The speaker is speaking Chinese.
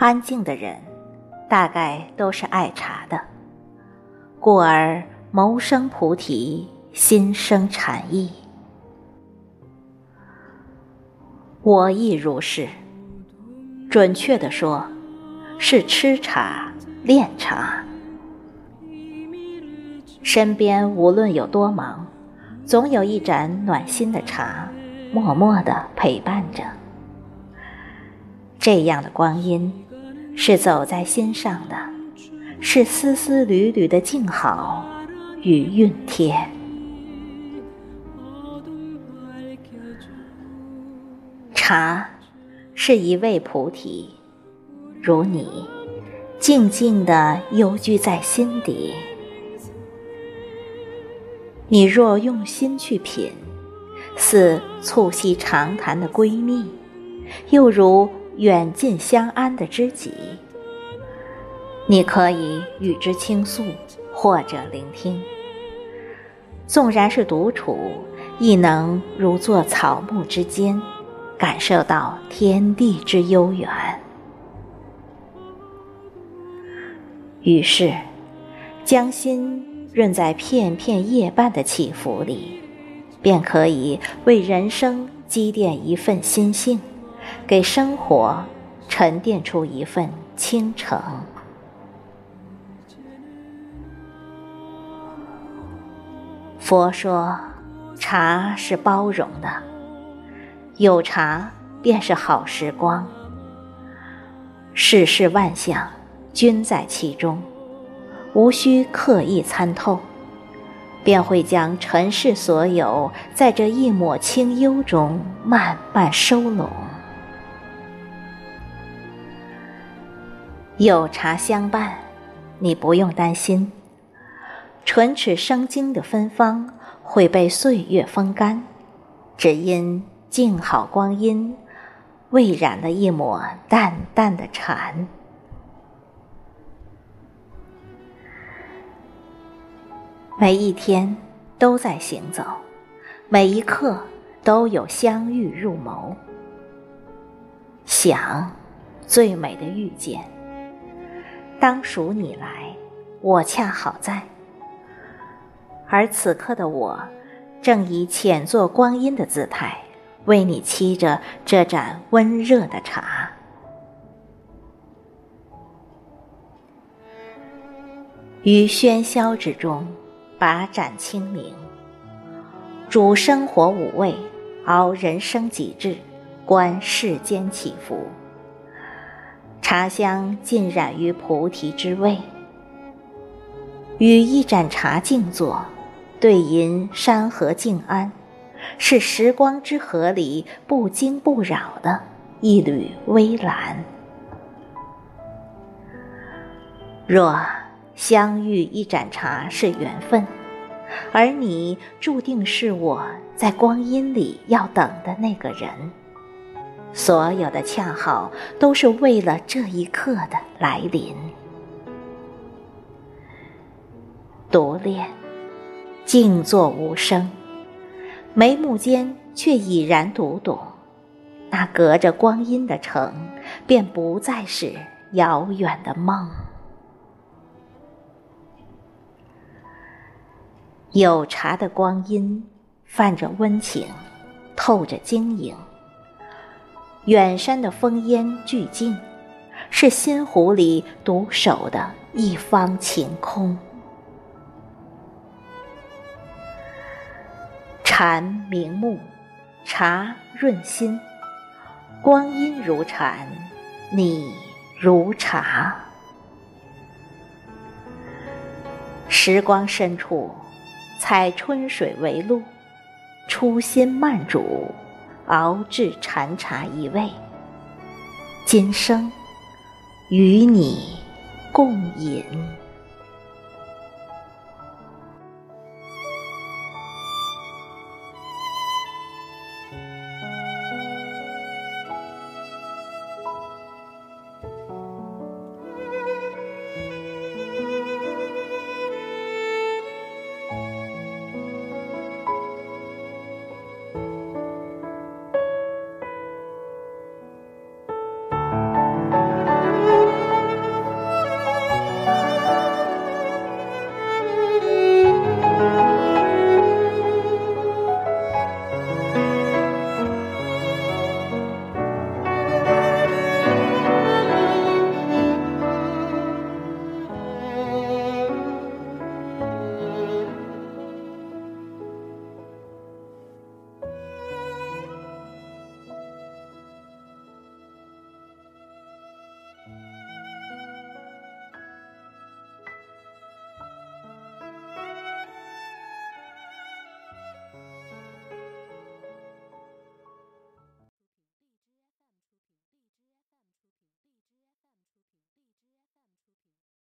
安静的人，大概都是爱茶的，故而谋生菩提，心生禅意。我亦如是。准确的说，是吃茶、练茶。身边无论有多忙，总有一盏暖心的茶，默默的陪伴着。这样的光阴，是走在心上的，是丝丝缕缕的静好与熨帖。茶，是一位菩提，如你，静静地幽居在心底。你若用心去品，似促膝长谈的闺蜜，又如远近相安的知己。你可以与之倾诉，或者聆听。纵然是独处，亦能如坐草木之间。感受到天地之悠远，于是将心润在片片叶瓣的起伏里，便可以为人生积淀一份心性，给生活沉淀出一份清澄。佛说，茶是包容的。有茶便是好时光，世事万象均在其中，无需刻意参透，便会将尘世所有在这一抹清幽中慢慢收拢。有茶相伴，你不用担心，唇齿生津的芬芳会被岁月风干，只因。静好光阴，未染了一抹淡淡的禅。每一天都在行走，每一刻都有相遇入眸。想，最美的遇见。当属你来，我恰好在。而此刻的我，正以浅坐光阴的姿态。为你沏着这盏温热的茶，于喧嚣之中把盏清明，煮生活五味，熬人生极致，观世间起伏。茶香浸染于菩提之味，与一盏茶静坐，对吟山河静安。是时光之河里不惊不扰的一缕微澜。若相遇一盏茶是缘分，而你注定是我在光阴里要等的那个人，所有的恰好都是为了这一刻的来临。独恋，静坐无声。眉目间却已然读懂，那隔着光阴的城，便不再是遥远的梦。有茶的光阴，泛着温情，透着晶莹。远山的烽烟俱尽，是心湖里独守的一方晴空。禅明目，茶润心，光阴如禅，你如茶。时光深处，采春水为露，初心慢煮，熬制禅茶一味。今生与你共饮。